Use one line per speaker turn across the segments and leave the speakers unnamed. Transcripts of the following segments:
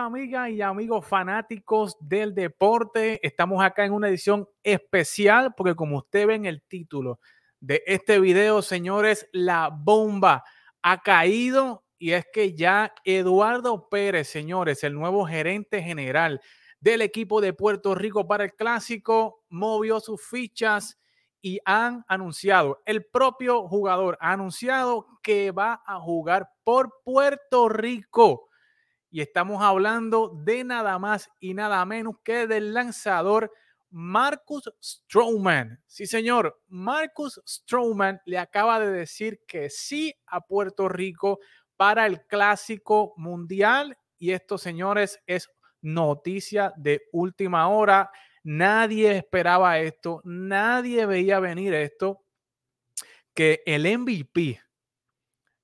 Amigas y amigos fanáticos del deporte. Estamos acá en una edición especial porque como usted ve en el título de este video, señores, la bomba ha caído y es que ya Eduardo Pérez, señores, el nuevo gerente general del equipo de Puerto Rico para el clásico, movió sus fichas y han anunciado, el propio jugador ha anunciado que va a jugar por Puerto Rico y estamos hablando de nada más y nada menos que del lanzador Marcus Stroman. Sí, señor, Marcus Stroman le acaba de decir que sí a Puerto Rico para el Clásico Mundial. Y esto, señores, es noticia de última hora. Nadie esperaba esto, nadie veía venir esto, que el MVP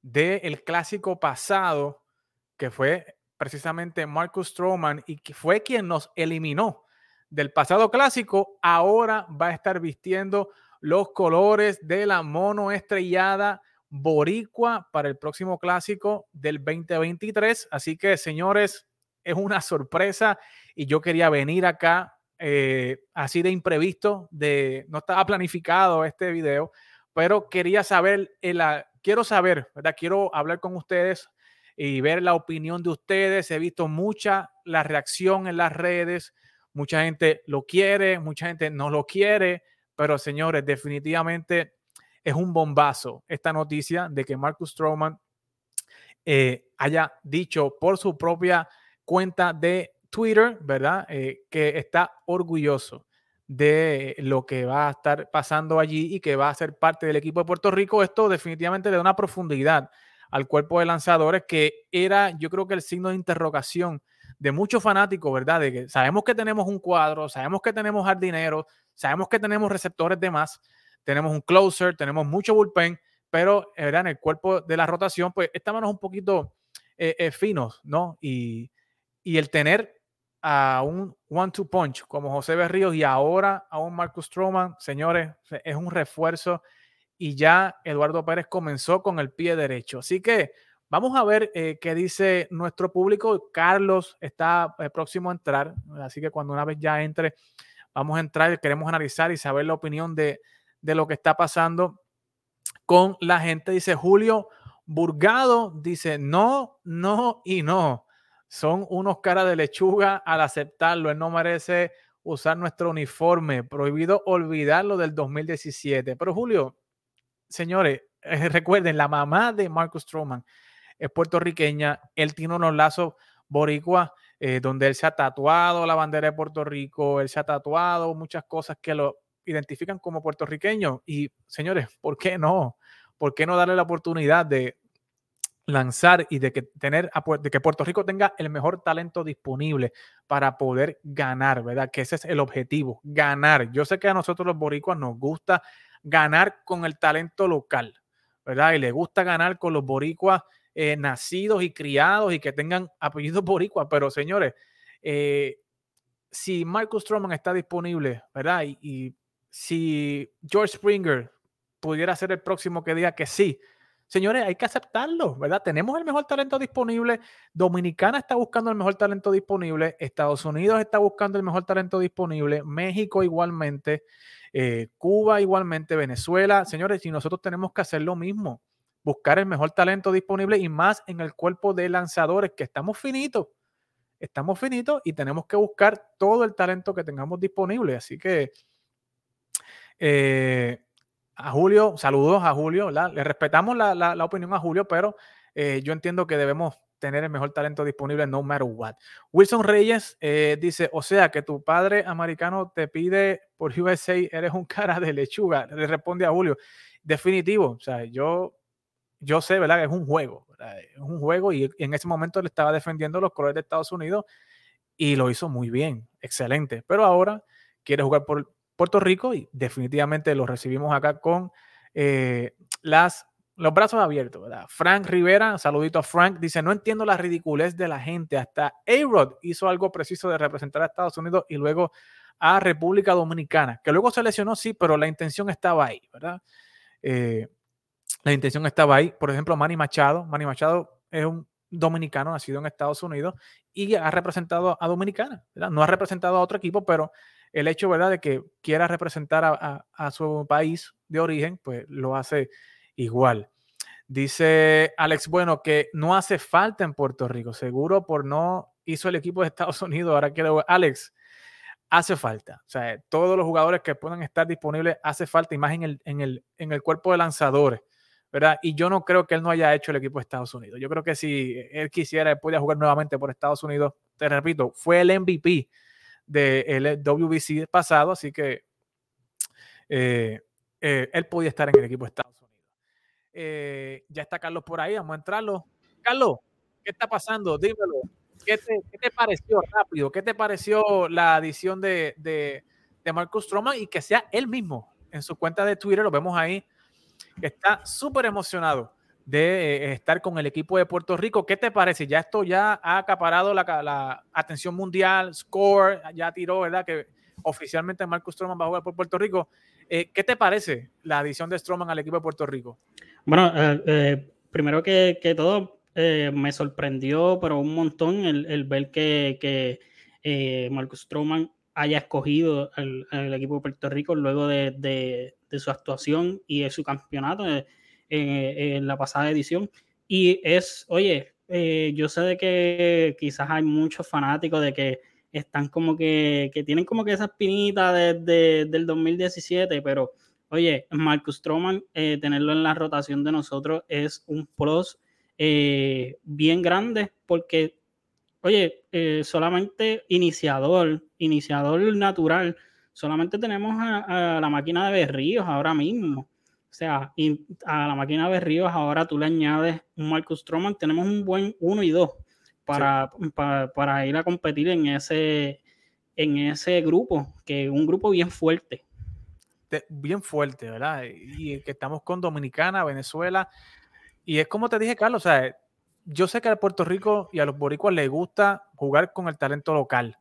del clásico pasado, que fue precisamente Marcus Stroman y que fue quien nos eliminó del pasado clásico, ahora va a estar vistiendo los colores de la mono estrellada boricua para el próximo clásico del 2023. Así que, señores, es una sorpresa y yo quería venir acá eh, así de imprevisto, de no estaba planificado este video, pero quería saber, quiero saber, ¿verdad? Quiero hablar con ustedes y ver la opinión de ustedes. He visto mucha la reacción en las redes. Mucha gente lo quiere, mucha gente no lo quiere, pero señores, definitivamente es un bombazo esta noticia de que Marcus Stroman eh, haya dicho por su propia cuenta de Twitter, ¿verdad? Eh, que está orgulloso de lo que va a estar pasando allí y que va a ser parte del equipo de Puerto Rico. Esto definitivamente le da una profundidad al cuerpo de lanzadores, que era yo creo que el signo de interrogación de muchos fanáticos, ¿verdad? De que sabemos que tenemos un cuadro, sabemos que tenemos jardineros, sabemos que tenemos receptores de más, tenemos un closer, tenemos mucho bullpen, pero ¿verdad? en el cuerpo de la rotación, pues estábamos un poquito eh, eh, finos, ¿no? Y, y el tener a un one-two punch como José Berríos y ahora a un Marcus Stroman, señores, es un refuerzo y ya Eduardo Pérez comenzó con el pie derecho. Así que vamos a ver eh, qué dice nuestro público. Carlos está eh, próximo a entrar, así que cuando una vez ya entre, vamos a entrar, queremos analizar y saber la opinión de, de lo que está pasando con la gente. Dice Julio Burgado, dice no, no y no. Son unos caras de lechuga al aceptarlo. Él no merece usar nuestro uniforme. Prohibido olvidarlo del 2017. Pero Julio, señores, eh, recuerden, la mamá de Marcus Stroman es puertorriqueña. Él tiene unos lazos boricua, eh, donde él se ha tatuado la bandera de Puerto Rico, él se ha tatuado muchas cosas que lo identifican como puertorriqueño. Y señores, ¿por qué no? ¿Por qué no darle la oportunidad de lanzar y de que tener de que Puerto Rico tenga el mejor talento disponible para poder ganar, ¿verdad? Que ese es el objetivo, ganar. Yo sé que a nosotros los boricuas nos gusta ganar con el talento local, ¿verdad? Y le gusta ganar con los boricuas eh, nacidos y criados y que tengan apellidos boricuas, pero señores, eh, si Marcus Stroman está disponible, ¿verdad? Y, si George Springer pudiera ser el próximo que diga que sí, señores, hay que aceptarlo, ¿verdad? Tenemos el mejor talento disponible. Dominicana está buscando el mejor talento disponible. Estados Unidos está buscando el mejor talento disponible. México igualmente. Eh, Cuba igualmente, Venezuela. Señores, y nosotros tenemos que hacer lo mismo, buscar el mejor talento disponible y más en el cuerpo de lanzadores, que estamos finitos, estamos finitos y tenemos que buscar todo el talento que tengamos disponible. Así que eh, a Julio, saludos a Julio, le respetamos la, opinión a Julio, pero eh, yo entiendo que debemos tener el mejor talento disponible no matter what. Wilson Reyes eh, dice, o sea, que tu padre americano te pide por USA, eres un cara de lechuga. Le responde a Julio, definitivo, o sea, yo, yo sé, ¿verdad? Que es un juego, es un juego y en ese momento le estaba defendiendo los colores de Estados Unidos y lo hizo muy bien, excelente, pero ahora quiere jugar por Puerto Rico y definitivamente lo recibimos acá con eh, las los brazos abiertos, ¿verdad? Frank Rivera, saludito a Frank, dice, no entiendo la ridiculez de la gente. Hasta A-Rod hizo algo preciso de representar a Estados Unidos y luego a República Dominicana, que luego se lesionó, sí, pero la intención estaba ahí, ¿verdad? Eh, la intención estaba ahí. Por ejemplo, Manny Machado. Manny Machado es un dominicano nacido en Estados Unidos y ha representado a Dominicana, No ha representado a otro equipo, pero el hecho, ¿verdad?, de que quiera representar a, su país de origen, pues lo hace igual. Dice Alex Bueno que no hace falta en Puerto Rico, seguro por no hizo el equipo de Estados Unidos, ahora quiero Alex, hace falta. O sea, todos los jugadores que puedan estar disponibles hace falta, y más en el, en el, en el cuerpo de lanzadores. ¿verdad? Y yo no creo que él no haya hecho el equipo de Estados Unidos. Yo creo que si él quisiera, él podía jugar nuevamente por Estados Unidos. Te repito, fue el MVP del WBC pasado, así que eh, eh, él podía estar en el equipo de Estados Unidos. Eh, ya está Carlos por ahí, vamos a entrarlo. Carlos, ¿qué está pasando? Dímelo. ¿Qué te, pareció rápido? ¿Qué te pareció la adición de, de, de Marcus Stroman y que sea él mismo en su cuenta de Twitter? Lo vemos ahí está súper emocionado de eh, estar con el equipo de Puerto Rico. ¿Qué te parece? Ya esto ya ha acaparado la, atención mundial, score, ya tiró, ¿verdad? Que oficialmente Marcus Stroman va a jugar por Puerto Rico. Eh, ¿Qué te parece la adición de Stroman al equipo de Puerto Rico?
Bueno, eh, primero que, todo, me sorprendió, pero un montón el, ver que, que Marcus Stroman haya escogido al, equipo de Puerto Rico luego de, su actuación y de su campeonato en, la pasada edición. Y es, oye, eh, yo sé de que quizás hay muchos fanáticos de que están como que, tienen como que esa espinita desde del 2017, pero oye, Marcus Stroman, eh, tenerlo en la rotación de nosotros es un plus eh, bien grande porque Oye, eh, solamente iniciador, iniciador natural, solamente tenemos a, la máquina de Berríos ahora mismo. O sea, a la máquina de Berríos ahora tú le añades un Marcus Stroman, tenemos un buen 1 y 2 para, para, ir a competir en ese, en ese grupo, que es un grupo bien fuerte.
bien fuerte, ¿verdad? Y que estamos con Dominicana, Venezuela. Y es como te dije, Carlos, o sea, yo sé que a Puerto Rico y a los boricuas les gusta jugar con el talento local,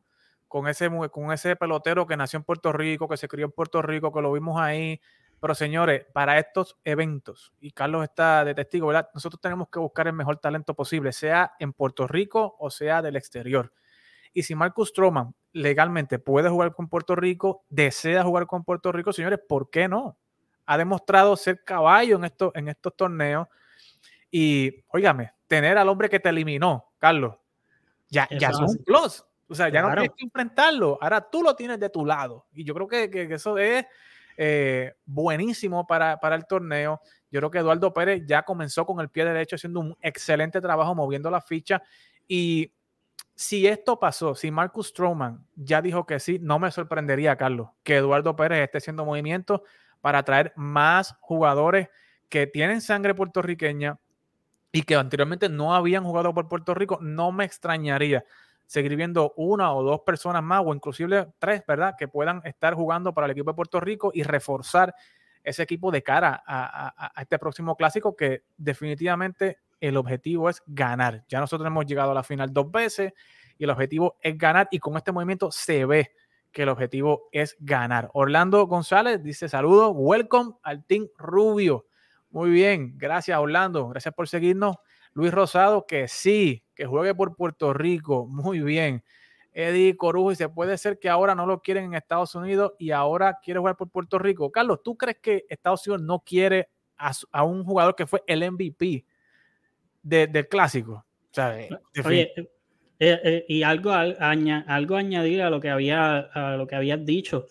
con ese, con ese pelotero que nació en Puerto Rico, que se crió en Puerto Rico, que lo vimos ahí. Pero señores, para estos eventos, y Carlos está de testigo, ¿verdad? Nosotros tenemos que buscar el mejor talento posible, sea en Puerto Rico o sea del exterior. Y si Marcus Stroman legalmente puede jugar con Puerto Rico, desea jugar con Puerto Rico, señores, ¿por qué no? Ha demostrado ser caballo en, esto, en estos torneos. Y, óigame, tener al hombre que te eliminó, Carlos, ya, ya son un plus. O sea, ya no tienes que enfrentarlo. Ahora tú lo tienes de tu lado. Y yo creo que, que, eso es eh, buenísimo para, para, el torneo. Yo creo que Eduardo Pérez ya comenzó con el pie derecho haciendo un excelente trabajo moviendo la ficha. Y si esto pasó, si Marcus Stroman ya dijo que sí, no me sorprendería, Carlos, que Eduardo Pérez esté haciendo movimientos para traer más jugadores que tienen sangre puertorriqueña, y que anteriormente no habían jugado por Puerto Rico, no me extrañaría seguir viendo una o dos personas más o inclusive tres, ¿verdad? Que puedan estar jugando para el equipo de Puerto Rico y reforzar ese equipo de cara a, este próximo clásico que definitivamente el objetivo es ganar. Ya nosotros hemos llegado a la final dos veces y el objetivo es ganar y con este movimiento se ve que el objetivo es ganar. Orlando González dice saludos, welcome al Team Rubio. Muy bien, gracias Orlando, gracias por seguirnos. Luis Rosado, que sí, que juegue por Puerto Rico, muy bien. Eddie Corujo, y se puede ser que ahora no lo quieren en Estados Unidos y ahora quiere jugar por Puerto Rico. Carlos, ¿tú crees que Estados Unidos no quiere a, un jugador que fue el MVP del clásico?
Oye, eh, eh, y algo, algo añadir a lo que había a lo que habías dicho.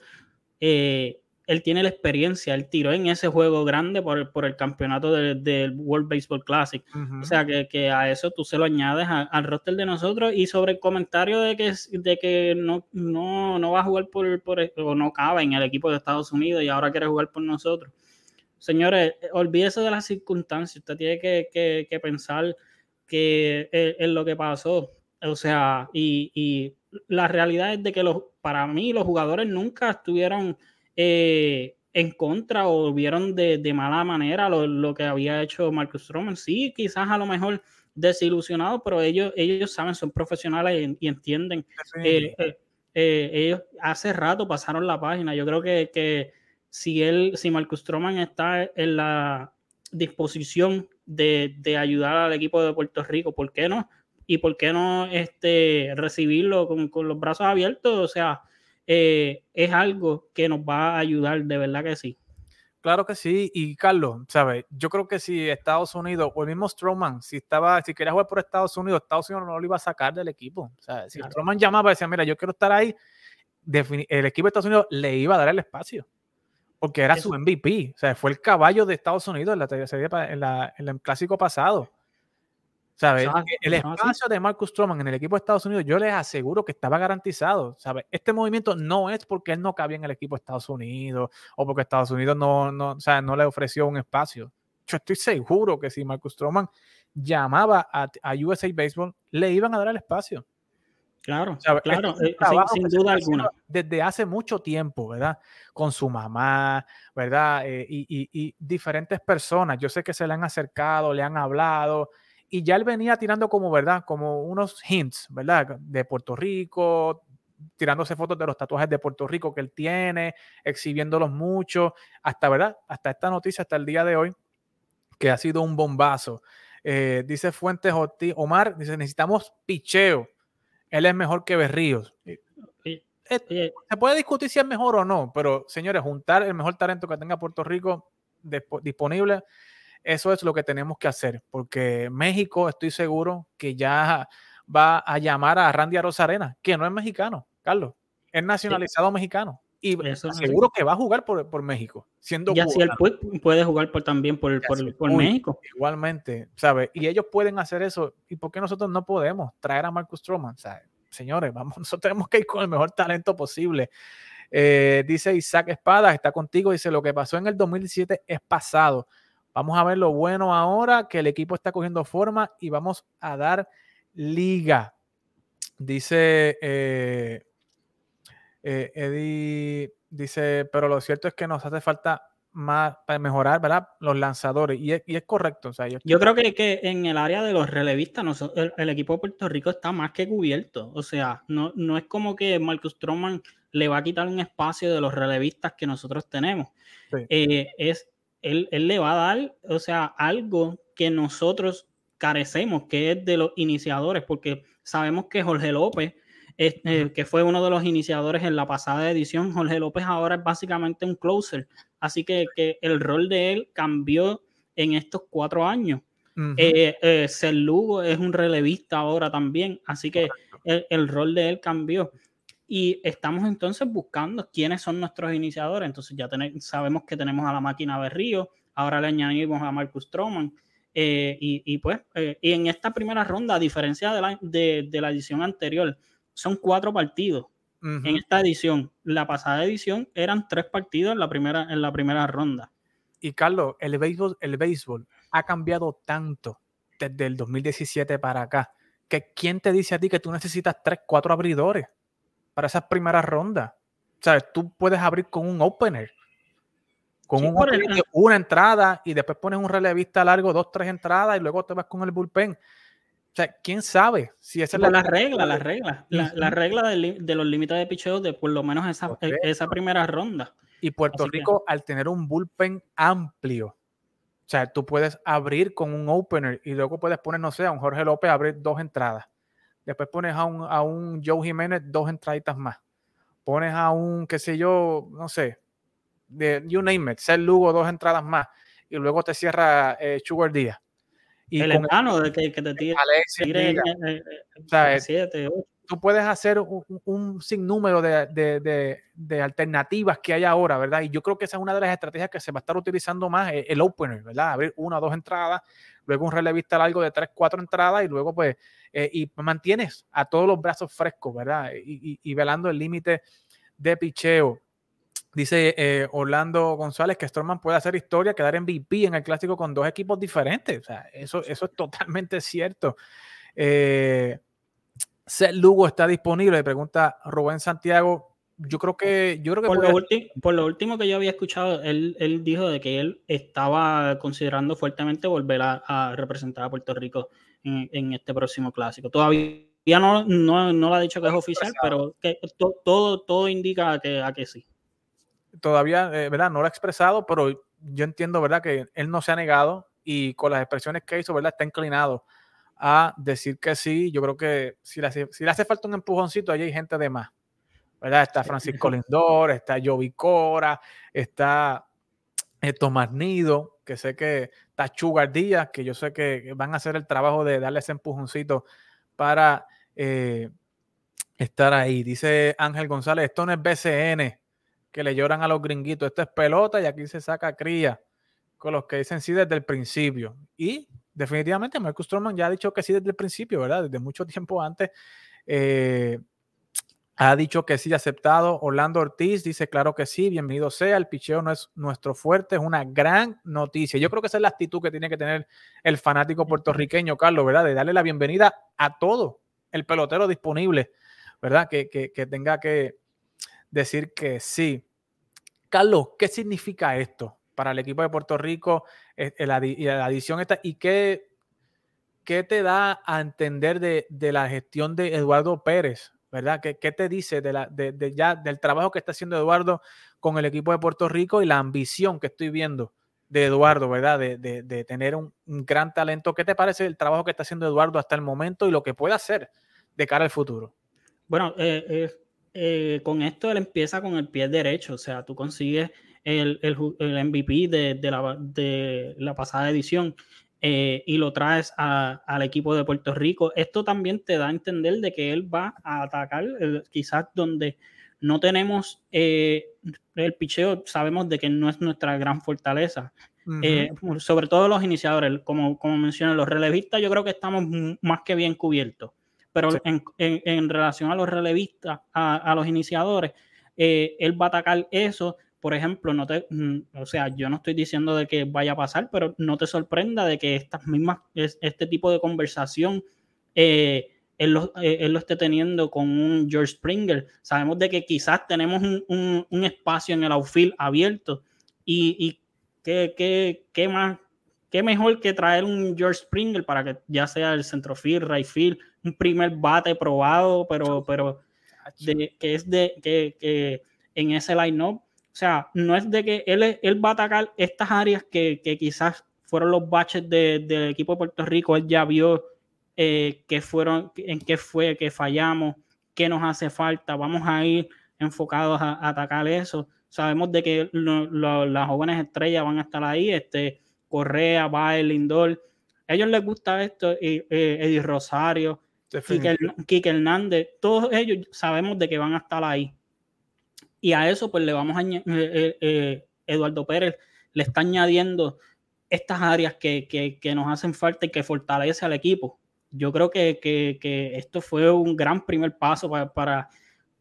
Eh, él tiene la experiencia, él tiró en ese juego grande por, por el campeonato del World Baseball Classic. O sea, que, que, a eso tú se lo añades al roster de nosotros y sobre el comentario de que, de que no, no, no va a jugar por, por, o no cabe en el equipo de Estados Unidos y ahora quiere jugar por nosotros. Señores, olvídese de las circunstancias, usted tiene que, que, que pensar que es, lo que pasó. O sea, y, y la realidad es de que los, para mí los jugadores nunca estuvieron eh, en contra o vieron de, mala manera lo, que había hecho Marcus Stroman. Sí, quizás a lo mejor desilusionado, pero ellos, ellos saben, son profesionales y, entienden. Eh, eh, ellos hace rato pasaron la página. Yo creo que, si él, si Marcus Stroman está en la disposición de, ayudar al equipo de Puerto Rico, ¿por qué no? Y por qué no este, recibirlo con, los brazos abiertos, o sea, eh, es algo que nos va a ayudar, de verdad que sí.
Claro que sí, y Carlos, ¿sabes? Yo creo que si Estados Unidos, o el mismo Strowman, si estaba, si quería jugar por Estados Unidos, Estados Unidos no lo iba a sacar del equipo. Si Strowman llamaba y decía, mira, yo quiero estar ahí, el equipo de Estados Unidos le iba a dar el espacio. Porque era su MVP. O sea, fue el caballo de Estados Unidos en, la, en, la, en el clásico pasado. ¿Sabes? El espacio de Marcus Stroman en el equipo de Estados Unidos, yo les aseguro que estaba garantizado. ¿Sabes? Este movimiento no es porque él no cabía en el equipo de Estados Unidos o porque Estados Unidos no, no, o sea, no le ofreció un espacio. Yo estoy seguro que si Marcus Stroman llamaba a, a USA Baseball, le iban a dar el espacio.
Claro, claro, eh, sin, duda alguna.
Desde hace mucho tiempo, ¿verdad? Con su mamá, ¿verdad? Eh, y, y, diferentes personas. Yo sé que se le han acercado, le han hablado, y ya él venía tirando como, ¿verdad? Como unos hints, ¿verdad? De Puerto Rico, tirándose fotos de los tatuajes de Puerto Rico que él tiene, exhibiéndolos mucho, hasta, ¿verdad? Hasta esta noticia, hasta el día de hoy, que ha sido un bombazo. Eh, dice Fuentes Omar, dice, necesitamos picheo. Él es mejor que Berríos. Se puede discutir si es mejor o no, pero señores, juntar el mejor talento que tenga Puerto Rico disponible eso es lo que tenemos que hacer, porque México, estoy seguro que ya va a llamar a Randy Rosarena, que no es mexicano, Carlos, es nacionalizado mexicano. Y seguro que va a jugar por, México, siendo
Y así él puede, jugar por, también por, por, México.
Igualmente, ¿sabes? Y ellos pueden hacer eso. ¿Y por qué nosotros no podemos traer a Marcus Stroman? Señores, vamos, nosotros tenemos que ir con el mejor talento posible. Eh, dice Isaac Espada, está contigo, dice, lo que pasó en el 2017 es pasado. Vamos a ver lo bueno ahora, que el equipo está cogiendo forma y vamos a dar liga. Dice eh, eh, Eddie, dice, pero lo cierto es que nos hace falta más para mejorar, ¿verdad? Los lanzadores. Y es, correcto.
yo, creo que, que, en el área de los relevistas, el, equipo de Puerto Rico está más que cubierto. O sea, no, no es como que Marcus Stroman le va a quitar un espacio de los relevistas que nosotros tenemos. Eh, es él, le va a dar, o sea, algo que nosotros carecemos, que es de los iniciadores, porque sabemos que Jorge López, eh, que fue uno de los iniciadores en la pasada edición, Jorge López ahora es básicamente un closer, así que, el rol de él cambió en estos cuatro años. Eh, eh, Lugo es un relevista ahora también, así que el, el, rol de él cambió. Y estamos entonces buscando quiénes son nuestros iniciadores. Entonces ya sabemos que tenemos a la máquina Berrío, ahora le añadimos a Marcus Stroman. Eh, y, pues, eh, y en esta primera ronda, a diferencia de la, de, la edición anterior, son cuatro partidos. En esta edición, la pasada edición eran tres partidos en la primera, en la primera ronda.
Y Carlos, el béisbol, el béisbol ha cambiado tanto desde el 2017 para acá, que ¿quién te dice a ti que tú necesitas tres, cuatro abridores? Para esas primeras rondas. Sea, tú puedes abrir con un opener. Con un opener una entrada y después pones un relevista largo, dos, tres entradas y luego te vas con el bullpen. O sea, quién sabe si esa
es la, regla, la regla, la, regla de, los límites de picheo de por lo menos esa, e, esa primera ronda.
Y Puerto Rico, al tener un bullpen amplio, o sea, tú puedes abrir con un opener y luego puedes poner, no sé, a un Jorge López abrir dos entradas. Después pones a un, a un Joe Jiménez dos entraditas más. Pones a un, qué sé yo, no sé, de you name it, Ser Lugo dos entradas más. Y luego te cierra eh, Sugar Díaz.
Y el enano de que, te tire,
tú puedes hacer un, sinnúmero de, alternativas que hay ahora, ¿verdad? Y yo creo que esa es una de las estrategias que se va a estar utilizando más, eh, el opener, ¿verdad? Abrir una o dos entradas, luego un relevista largo de tres, cuatro entradas y luego pues, eh, y mantienes a todos los brazos frescos, ¿verdad? Y, velando el límite de picheo. Dice eh, Orlando González que Storman puede hacer historia, quedar en MVP en el clásico con dos equipos diferentes. O sea, eso, eso es totalmente cierto. Eh, Lugo está disponible, pregunta Rubén Santiago. Yo creo que. Yo creo que
por, lo último que yo había escuchado, él, él, dijo de que él estaba considerando fuertemente volver a, representar a Puerto Rico en, este próximo clásico. Todavía no, no, no lo ha dicho que es oficial, pero que todo, todo indica que, a que sí.
Todavía, eh, ¿verdad? No lo ha expresado, pero yo entiendo, ¿verdad? Que él no se ha negado y con las expresiones que hizo, ¿verdad? Está inclinado a decir que sí. Yo creo que si le hace, si le hace falta un empujoncito, allí hay gente de más. ¿verdad? Está Francisco Lindor, está Jovi Cora, está eh, Tomás Nido, que sé que está que yo sé que van a hacer el trabajo de darle ese empujoncito para eh, estar ahí. Dice Ángel González, esto no es BCN, que le lloran a los gringuitos, esto es pelota y aquí se saca cría, con los que dicen sí desde el principio. Y definitivamente Marcus Stroman ya ha dicho que sí desde el principio, ¿verdad? Desde mucho tiempo antes. Eh, ha dicho que sí, aceptado. Orlando Ortiz dice, claro que sí, bienvenido sea. El picheo no es nuestro fuerte, es una gran noticia. Yo creo que esa es la actitud que tiene que tener el fanático puertorriqueño, Carlos, ¿verdad? De darle la bienvenida a todo el pelotero disponible, ¿verdad? Que, tenga que decir que sí. Carlos, ¿qué significa esto para el equipo de Puerto Rico eh, la, la adición esta? ¿Y qué, qué te da a entender de, de la gestión de Eduardo Pérez? ¿Verdad? ¿Qué, te dice de la, de, ya, del trabajo que está haciendo Eduardo con el equipo de Puerto Rico y la ambición que estoy viendo de Eduardo, ¿verdad? De, tener un, gran talento. ¿Qué te parece el trabajo que está haciendo Eduardo hasta el momento y lo que puede hacer de cara al futuro?
Bueno, eh, eh, con esto él empieza con el pie derecho, o sea, tú consigues el, el, MVP de, la, de la pasada edición eh, y lo traes al equipo de Puerto Rico, esto también te da a entender de que él va a atacar quizás donde no tenemos eh, el picheo, sabemos de que no es nuestra gran fortaleza. Eh, sobre todo los iniciadores, como, como mencioné, los relevistas, yo creo que estamos más que bien cubiertos. Pero en, relación a los relevistas, a, a los iniciadores, él va a atacar eso por ejemplo, no te, mm, o sea, yo no estoy diciendo de que vaya a pasar, pero no te sorprenda de que estas mismas, este tipo de conversación eh, él, lo, eh, él, lo, esté teniendo con un George Springer. Sabemos de que quizás tenemos un, un, espacio en el outfield abierto y, y qué, qué, qué, más, qué mejor que traer un George Springer para que ya sea el centrofield, right field, un primer bate probado, pero, pero de, que es de que, que en ese line-up o sea, no es de que él, él va a atacar estas áreas que, quizás fueron los baches del equipo de Puerto Rico. Él ya vio eh, qué fueron, en qué fue que fallamos, qué nos hace falta. Vamos a ir enfocados a, atacar eso. Sabemos de que las jóvenes estrellas van a estar ahí, este, Correa, Bael, Lindor. A ellos les gusta esto, eh, Eddie Rosario, Kike Hernández, todos ellos sabemos de que van a estar ahí. Y a eso, pues le vamos a eh, eh, eh, Eduardo Pérez le está añadiendo estas áreas que, nos hacen falta y que fortalece al equipo. Yo creo que, esto fue un gran primer paso para,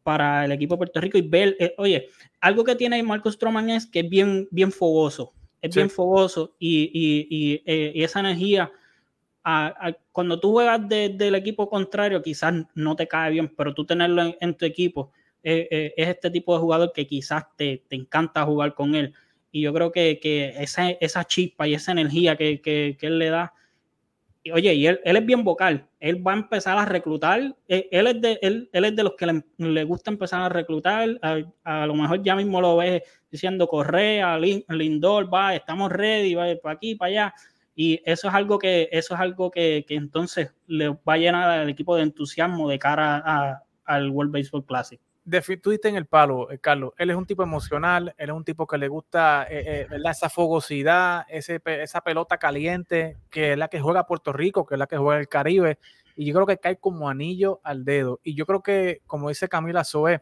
para, el equipo de Puerto Rico y ver, oye, algo que tiene Marcos Stroman es que es bien, bien fogoso, es bien fogoso y, esa energía, cuando tú juegas del equipo contrario, quizás no te cae bien, pero tú tenerlo en tu equipo eh, eh, es este tipo de jugador que quizás te, encanta jugar con él. Y yo creo que, esa, esa, chispa y esa energía que, él le da, oye, y él, es bien vocal, él va a empezar a reclutar, eh, él, es, de, él, es de los que le, gusta empezar a reclutar, a, lo mejor ya mismo lo ves diciendo Correa, Lindor, va, estamos ready, va para aquí, para allá, y eso es algo que, eso es algo que, entonces le va a llenar al equipo de entusiasmo de cara al World Baseball Classic
tú diste en el palo, eh, Carlos. Él es un tipo emocional, él es un tipo que le gusta eh, eh, esa fogosidad, esa pelota caliente, que es la que juega Puerto Rico, que es la que juega el Caribe. Y yo creo que cae como anillo al dedo. Y yo creo que, como dice Camila Zoe,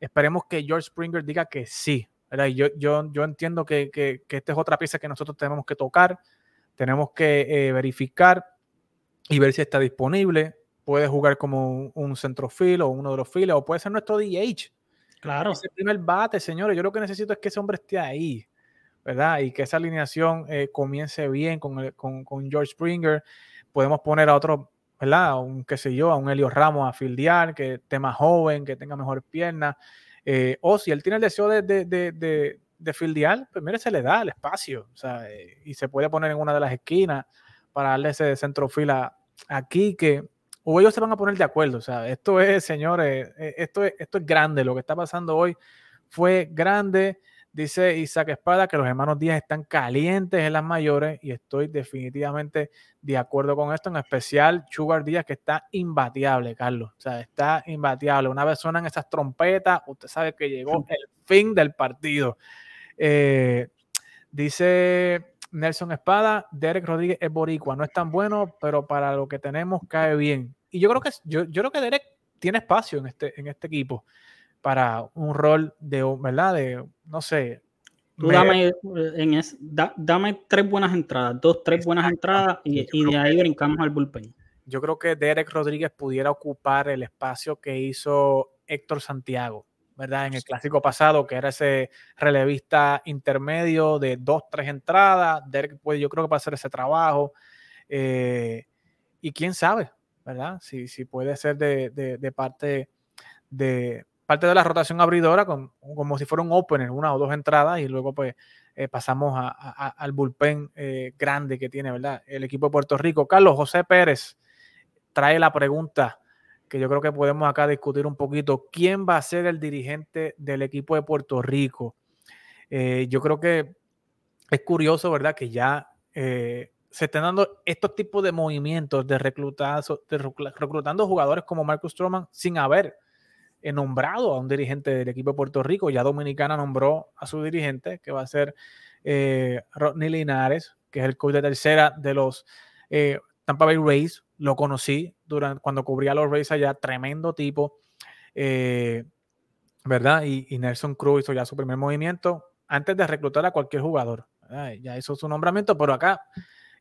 esperemos que George Springer diga que sí. Y yo, yo, yo entiendo que, que, que, esta es otra pieza que nosotros tenemos que tocar, tenemos que verificar y ver si está disponible puede jugar como un, centrofil o uno de los files, o puede ser nuestro DH.
Claro.
Ese primer bate, señores, yo lo que necesito es que ese hombre esté ahí, ¿verdad? Y que esa alineación eh, comience bien con, con, George Springer. Podemos poner a otro, ¿verdad? Un, qué sé yo, a un Helio Ramos a fildear, que esté más joven, que tenga mejores piernas. Eh, o si él tiene el deseo de, de, de, de, fildear, pues mire, se le da el espacio, o sea, eh, y se puede poner en una de las esquinas para darle ese centrofil a, aquí que o ellos se van a poner de acuerdo. O sea, esto es, señores, eh, esto es, esto es grande. Lo que está pasando hoy fue grande. Dice Isaac Espada que los hermanos Díaz están calientes en las mayores y estoy definitivamente de acuerdo con esto, en especial Sugar Díaz que está imbateable, Carlos. O sea, está imbateable. Una vez suenan esas trompetas, usted sabe que llegó el fin del partido. Eh, dice Nelson Espada, Derek Rodríguez es boricua, no es tan bueno, pero para lo que tenemos cae bien. Y yo creo que yo, yo creo que Derek tiene espacio en este, en este equipo para un rol de, ¿verdad? De, no sé.
Tú dame, en dame tres buenas entradas, dos, tres buenas entradas y, y de ahí brincamos al bullpen.
Yo creo que Derek Rodríguez pudiera ocupar el espacio que hizo Héctor Santiago, ¿verdad? En el clásico pasado, que era ese relevista intermedio de dos, tres entradas. Derek puede, yo creo que puede hacer ese trabajo. Eh, y quién sabe, ¿verdad? Si, si puede ser de, de parte de, parte de la rotación abridora como si fuera un opener, una o dos entradas y luego pues eh, pasamos al bullpen eh, grande que tiene, ¿verdad? El equipo de Puerto Rico. Carlos José Pérez trae la pregunta que yo creo que podemos acá discutir un poquito. ¿Quién va a ser el dirigente del equipo de Puerto Rico? Eh, yo creo que es curioso, ¿verdad? Que ya se estén dando estos tipos de movimientos de, de reclutando jugadores como Marcus Stroman sin haber nombrado a un dirigente del equipo de Puerto Rico. Ya Dominicana nombró a su dirigente, que va a ser eh, Rodney Linares, que es el coach de tercera de los eh, Tampa Bay Rays. Lo conocí durante, cuando cubría los Rays allá, tremendo tipo, eh, ¿verdad? Y, Nelson Cruz hizo ya su primer movimiento antes de reclutar a cualquier jugador. Ya hizo su nombramiento, pero acá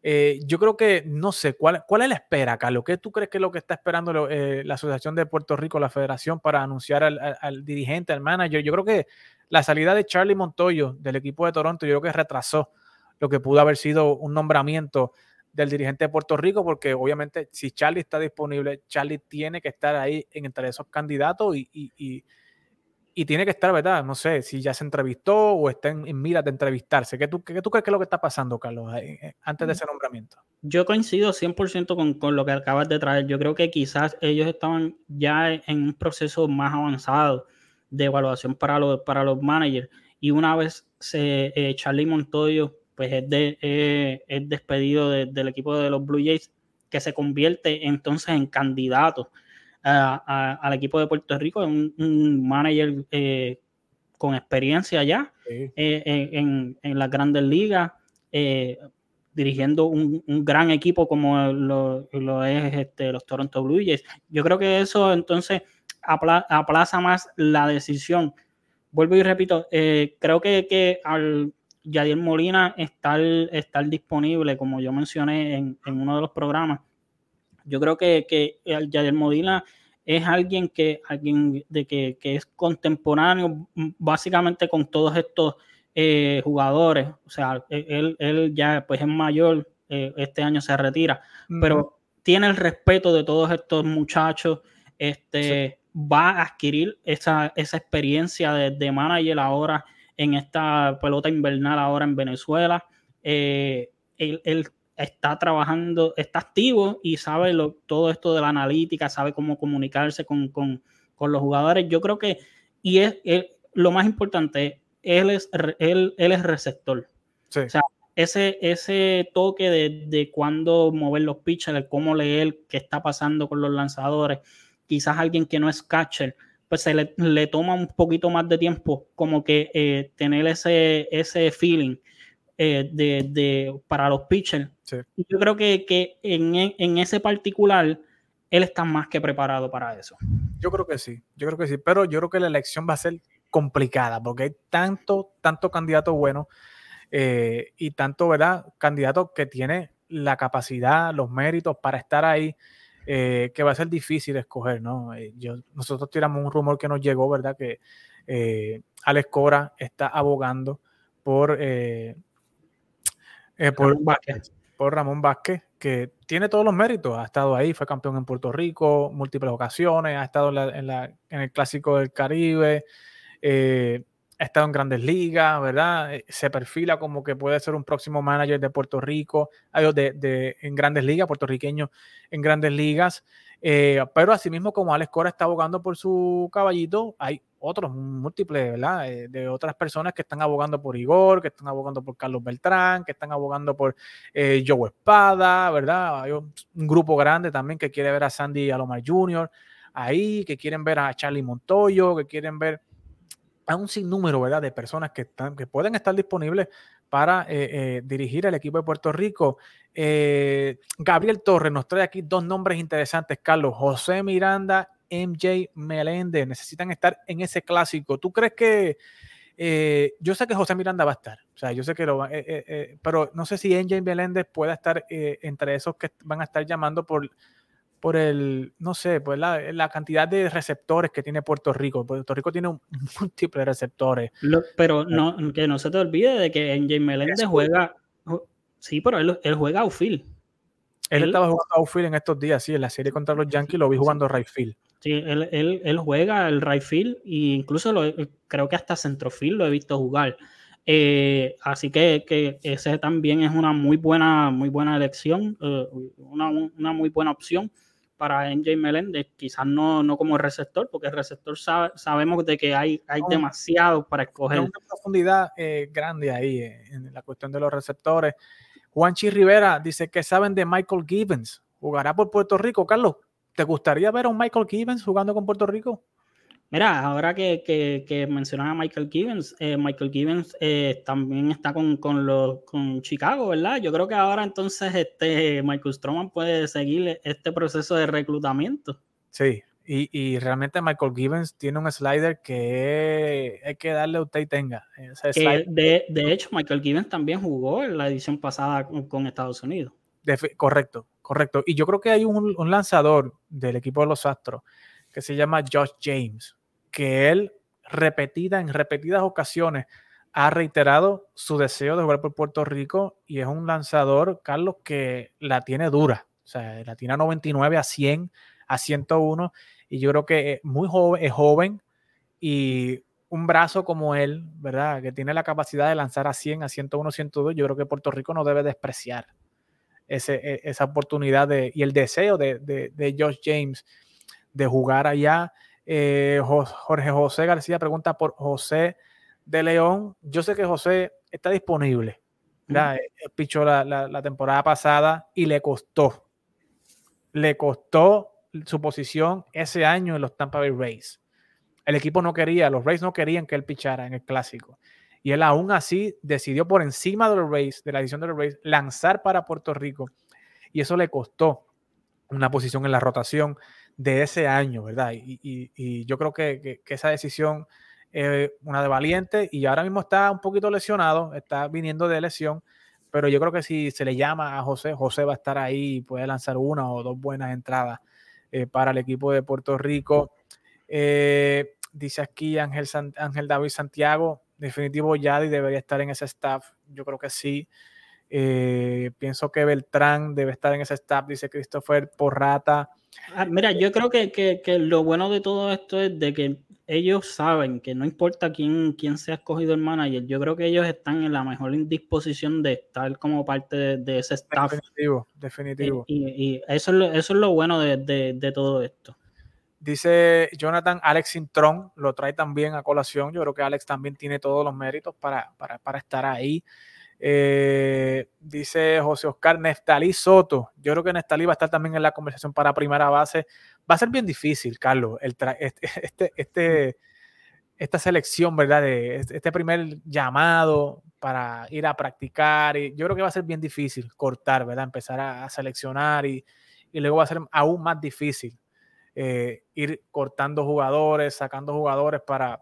eh, yo creo que, no sé, ¿cuál, ¿cuál es la espera, Carlos? ¿Qué tú crees que es lo que está esperando eh, la Asociación de Puerto Rico, la Federación, para anunciar al, dirigente, al manager? Yo creo que la salida de Charlie Montoyo del equipo de Toronto, yo creo que retrasó lo que pudo haber sido un nombramiento del dirigente de Puerto Rico, porque obviamente si Charlie está disponible, Charlie tiene que estar ahí entre esos candidatos y y tiene que estar, ¿verdad? No sé si ya se entrevistó o está en, en miras de entrevistarse. ¿Qué tú, qué tú, crees que es lo que está pasando, Carlos, antes de mm. ese nombramiento?
Yo coincido 100% con, con lo que acabas de traer. Yo creo que quizás ellos estaban ya en un proceso más avanzado de evaluación para los, para los managers. Y una vez se, eh, Charlie Montoyo pues es, de, eh, es despedido del equipo de los Blue Jays, que se convierte entonces en candidato al equipo de Puerto Rico, un, un manager eh, con experiencia ya eh, en, las grandes ligas, eh, dirigiendo un, gran equipo como lo, es este, los Toronto Blue Jays. Yo creo que eso entonces aplaza más la decisión. Vuelvo y repito, creo que, que al Yadier Molina estar, estar disponible, como yo mencioné en, en uno de los programas, yo creo que, que Yadier Modina es alguien que, alguien de que, es contemporáneo básicamente con todos estos eh, jugadores. O sea, él, él, ya pues es mayor, eh, este año se retira, pero tiene el respeto de todos estos muchachos. Este va a adquirir esa, experiencia de, de, manager ahora en esta pelota invernal ahora en Venezuela. Eh, él, está trabajando, está activo y sabe lo, todo esto de la analítica, sabe cómo comunicarse con, los jugadores. Yo creo que, y es, lo más importante, él es, él, él es receptor. O sea, ese, ese toque de, de cuándo mover los pitchers, cómo leer qué está pasando con los lanzadores, quizás alguien que no es catcher, pues se le, toma un poquito más de tiempo como que eh, tener ese, ese feeling eh, de, para los pitchers. Yo creo que, que en, en, ese particular, él está más que preparado para eso.
Yo creo que sí, yo creo que sí, pero yo creo que la elección va a ser complicada porque hay tanto, tanto candidato bueno eh, y tanto, ¿verdad? Candidato que tiene la capacidad, los méritos para estar ahí. Eh, que va a ser difícil escoger, ¿no? yo, nosotros tiramos un rumor que nos llegó, ¿verdad? Que Alex Cora está abogando por eh, por, Ramón Vázquez. por Ramón Vázquez, que tiene todos los méritos. Ha estado ahí, fue campeón en Puerto Rico múltiples ocasiones, ha estado en, el Clásico del Caribe, eh, ha estado en grandes ligas, ¿verdad? Eh, se perfila como que puede ser un próximo manager de Puerto Rico, de, de, en grandes ligas, puertorriqueño en grandes ligas. Eh, pero asimismo, como Alex Cora está abogando por su caballito, hay otros múltiples, ¿verdad? Eh, de otras personas que están abogando por Igor, que están abogando por Carlos Beltrán, que están abogando por Joe Espada, ¿verdad? Hay un, grupo grande también que quiere ver a Sandy Alomar Jr. ahí, que quieren ver a Charlie Montoyo, que quieren ver a un sinnúmero, ¿verdad? De personas que, están, que pueden estar disponibles para eh, dirigir el equipo de Puerto Rico. Gabriel Torres nos trae aquí dos nombres interesantes, Carlos. José Miranda MJ Meléndez necesitan estar en ese clásico. ¿Tú crees que eh, yo sé que José Miranda va a estar, o sea, yo sé que lo va, eh, eh, pero no sé si MJ Meléndez pueda estar entre esos que van a estar llamando por, por el, no sé, pues la, cantidad de receptores que tiene Puerto Rico. Puerto Rico tiene un múltiple de receptores.
pero no, que no se te olvide de que MJ Meléndez juega, sí, pero él, él juega outfield.
Él, él, estaba jugando outfield en estos días, sí, en la serie contra los Yankees lo vi jugando right field.
Sí, él, él, él, juega el right field e incluso lo, creo que hasta centrofield lo he visto jugar. Eh, así que, que, ese también es una muy buena, muy buena elección, eh, una, una, muy buena opción para NJ Meléndez, quizás no, no como receptor, porque el receptor sabemos de que hay, hay demasiado para escoger. Hay
una profundidad eh, grande ahí en la cuestión de los receptores. Juanchi Rivera dice que saben de Michael Gibbons. ¿Jugará por Puerto Rico, Carlos? ¿Te gustaría ver a un Michael Gibbons jugando con Puerto Rico?
Mira, ahora que, que, mencionan a Michael Gibbons, eh, Michael Gibbons eh, también está con, con, los, con Chicago, ¿verdad? Yo creo que ahora entonces este Michael Stroman puede seguir este proceso de reclutamiento.
Sí, y, y, realmente Michael Gibbons tiene un slider que hay que darle a usted y tenga.
de, de, hecho, Michael Gibbons también jugó en la edición pasada con Estados Unidos
correcto, correcto. Y yo creo que hay un, lanzador del equipo de los Astros que se llama Josh James, que él repetida en repetidas ocasiones ha reiterado su deseo de jugar por Puerto Rico y es un lanzador, Carlos, que la tiene dura. O sea, la tiene a 99, a 100, a 101. Y yo creo que es muy joven, es joven y un brazo como él, ¿verdad? Que tiene la capacidad de lanzar a 100, a 101, 102. Yo creo que Puerto Rico no debe despreciar e, esa oportunidad de, y el deseo de, de, Josh James de jugar allá. Eh, Jorge José García pregunta por José de León. Yo sé que José está disponible. ¿verdad? Eh, pichó la, la, temporada pasada y le costó. Le costó su posición ese año en los Tampa Bay Rays. El equipo no quería, los Rays no querían que él pichara en el clásico. Y él aún así decidió por encima de los Rays, de la edición de los Rays, lanzar para Puerto Rico. Y eso le costó una posición en la rotación de ese año, ¿verdad? Y, yo creo que, esa decisión es una de valiente y ahora mismo está un poquito lesionado, está viniendo de lesión, pero yo creo que si se le llama a José, José va a estar ahí y puede lanzar una o dos buenas entradas eh, para el equipo de Puerto Rico. Eh, dice aquí Ángel, Ángel David Santiago, definitivo Yadi debería estar en ese staff. Yo creo que sí. Eh, pienso que Beltrán debe estar en ese staff, dice Christopher Porrata.
Ah, mira, yo creo que, que, lo bueno de todo esto es de que ellos saben que no importa quién, quién sea escogido el manager, yo creo que ellos están en la mejor disposición de estar como parte de, ese staff.
Definitivo, definitivo.
Y, eso, es lo, eso es lo bueno de, de todo esto.
Dice Jonathan, Alex Intron lo trae también a colación. Yo creo que Alex también tiene todos los méritos para, estar ahí. Eh, dice José Oscar, Neftalí Soto. Yo creo que Neftalí va a estar también en la conversación para primera base. Va a ser bien difícil, Carlos, este, este, este, esta selección, ¿verdad? Este primer llamado para ir a practicar. Y yo creo que va a ser bien difícil cortar, ¿verdad? Empezar a, seleccionar y, y luego va a ser aún más difícil eh, ir cortando jugadores, sacando jugadores para,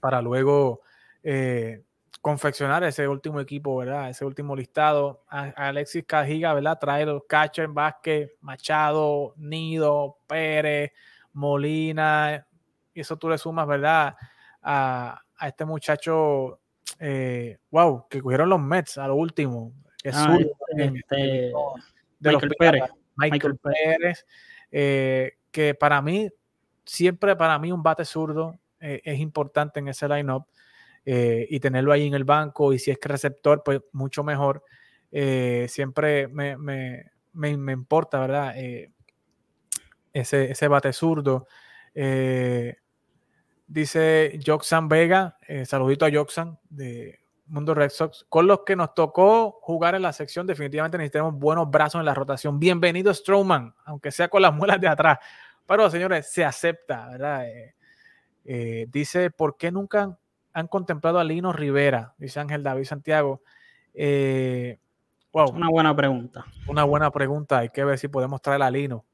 para luego eh, confeccionar ese último equipo, ¿verdad? Ese último listado. Alexis Cajiga, ¿verdad? Trae los catchers, Vázquez, Machado, Nido, Pérez, Molina. Y eso tú le sumas, ¿verdad? A, este muchacho, eh, wow, que cogieron los Mets a lo último.
Ah, este, de Michael Pérez.
Michael, Pérez que para mí, siempre para mí un bate zurdo eh, es importante en ese lineup eh, y tenerlo ahí en el banco y si es que receptor, pues mucho mejor. Eh, siempre me, me, me, importa, ¿verdad? ese, ese bate zurdo. Eh, dice Joxan Vega, eh, saludito a Joxan de Mundo Red Sox, con los que nos tocó jugar en la sección, definitivamente necesitamos buenos brazos en la rotación. Bienvenido Strowman, aunque sea con las muelas de atrás. Pero señores, se acepta, ¿verdad? Eh, eh, dice, ¿por qué nunca han, contemplado a Lino Rivera? Dice Ángel David Santiago.
wow. Una buena pregunta.
Una buena pregunta. Hay que ver si podemos traer a Lino.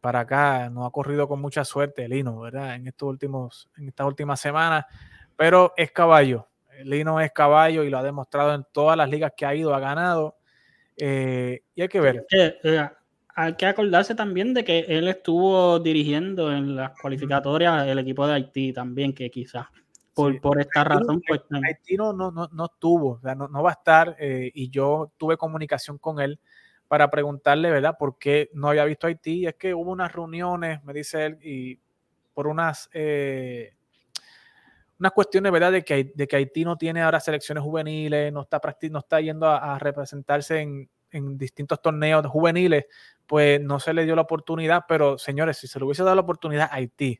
para acá. No ha corrido con mucha suerte Lino, ¿verdad? En estos últimos, en estas últimas semanas, pero es caballo. Lino es caballo y lo ha demostrado en todas las ligas que ha ido, ha ganado. Eh, y hay que ver.
Eh, hay que acordarse también de que él estuvo dirigiendo en las cualificatorias el equipo de Haití también, que quizás por, por esta razón. Pues,
Haití no, no, no, estuvo, no, va a estar. Eh, y yo tuve comunicación con él para preguntarle, ¿verdad?, por qué no había visto Haití. Y es que hubo unas reuniones, me dice él, y por unas unas cuestiones, ¿verdad?, de que, de que Haití no tiene ahora selecciones juveniles, no está, no está yendo a, representarse en, distintos torneos juveniles, pues no se le dio la oportunidad, pero señores, si se le hubiese dado la oportunidad a Haití,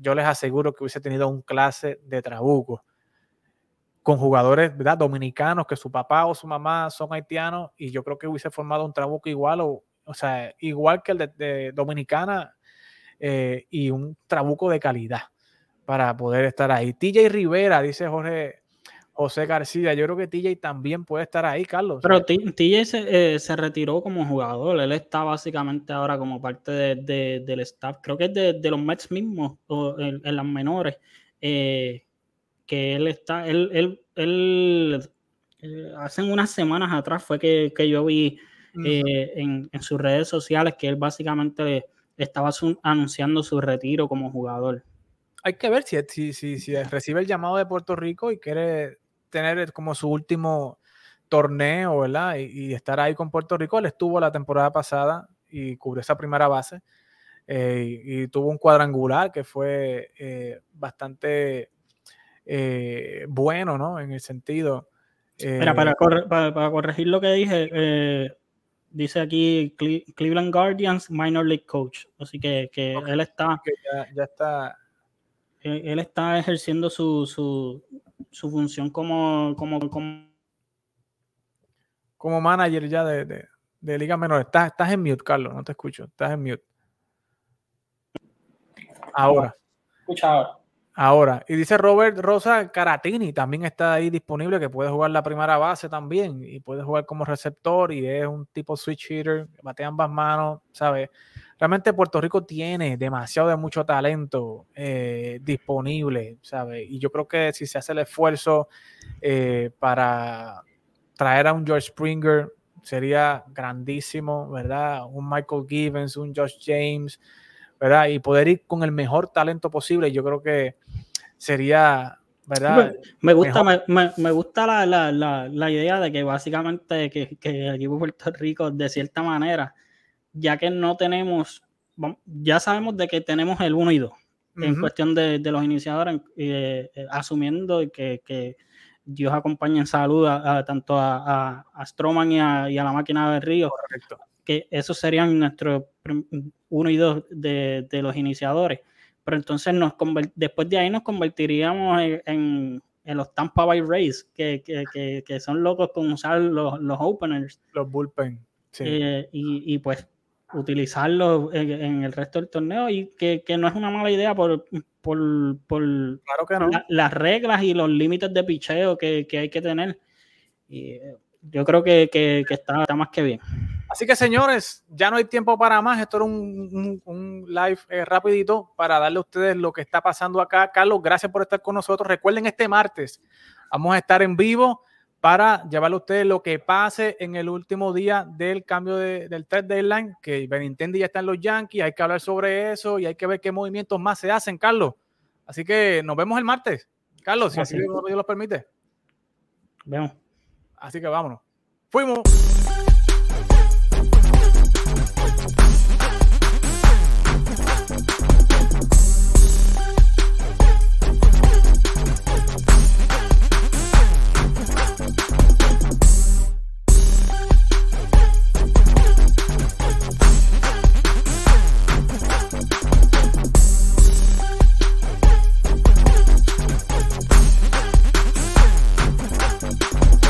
yo les aseguro que hubiese tenido un clase de trabuco con jugadores ¿verdad? dominicanos que su papá o su mamá son haitianos y yo creo que hubiese formado un trabuco igual o, o sea, igual que el de, Dominicana eh, y un trabuco de calidad para poder estar ahí. TJ Rivera, dice Jorge José García, yo creo que TJ también puede estar ahí, Carlos.
Pero TJ se, eh, se, retiró como jugador, él está básicamente ahora como parte de, del staff, creo que es de, los Mets mismos, o en, las menores, eh, que él está, él, él, él eh, hace unas semanas atrás fue que, que yo vi en, en, sus redes sociales que él básicamente estaba anunciando su retiro como jugador.
Hay que ver si, si, si, recibe el llamado de Puerto Rico y quiere tener como su último torneo, ¿verdad? Y, estar ahí con Puerto Rico. Él estuvo la temporada pasada y cubrió esa primera base eh, y, tuvo un cuadrangular que fue eh, bastante eh, bueno, ¿no? En el sentido.
Mira, para, para, corregir lo que dije, dice aquí Cleveland Guardians Minor League Coach. Así que, que él está.
ya, está
él está ejerciendo su, su, su función como, como,
como, manager ya de, de, de, Liga Menor. Estás, estás en mute, Carlos, no te escucho. Estás en mute. Ahora.
Escucha ahora.
Ahora, y dice Robert Rosa Caratini, también está ahí disponible, que puede jugar la primera base también, y puede jugar como receptor, y es un tipo switch hitter, bate ambas manos, ¿sabes? Realmente Puerto Rico tiene demasiado de mucho talento eh, disponible, ¿sabes? Y yo creo que si se hace el esfuerzo eh, para traer a un George Springer, sería grandísimo, ¿verdad? Un Michael Givens, un Josh James, ¿verdad? Y poder ir con el mejor talento posible, yo creo que sería, ¿verdad?
Me gusta, me, gusta la, idea de que básicamente que, que el equipo de Puerto Rico, de cierta manera, ya que no tenemos, ya sabemos de que tenemos el 1 y 2 en cuestión de, los iniciadores, eh, eh, asumiendo que, Dios acompañe en salud a, tanto a, a, Stroman y, a, la máquina de Río, que esos serían nuestros 1 y 2 de, los iniciadores. Pero entonces nos después de ahí nos convertiríamos en, los Tampa Bay Rays, que, son locos con usar los, openers.
Los bullpen.
Eh, y, y, pues utilizarlo en, el resto del torneo y que, no es una mala idea por, por,
claro que no.
las reglas y los límites de picheo que, hay que tener. Y eh, yo creo que, está, más que bien.
Así que señores, ya no hay tiempo para más. Esto era un, live eh, rapidito para darle a ustedes lo que está pasando acá. Carlos, gracias por estar con nosotros. Recuerden este martes, vamos a estar en vivo para llevarle a ustedes lo que pase en el último día del cambio del trade deadline, que Benintendi ya está en los Yankees, hay que hablar sobre eso y hay que ver qué movimientos más se hacen, Carlos. Así que nos vemos el martes. Carlos, si así, Dios lo permite.
Vemos.
Así que vámonos. Fuimos.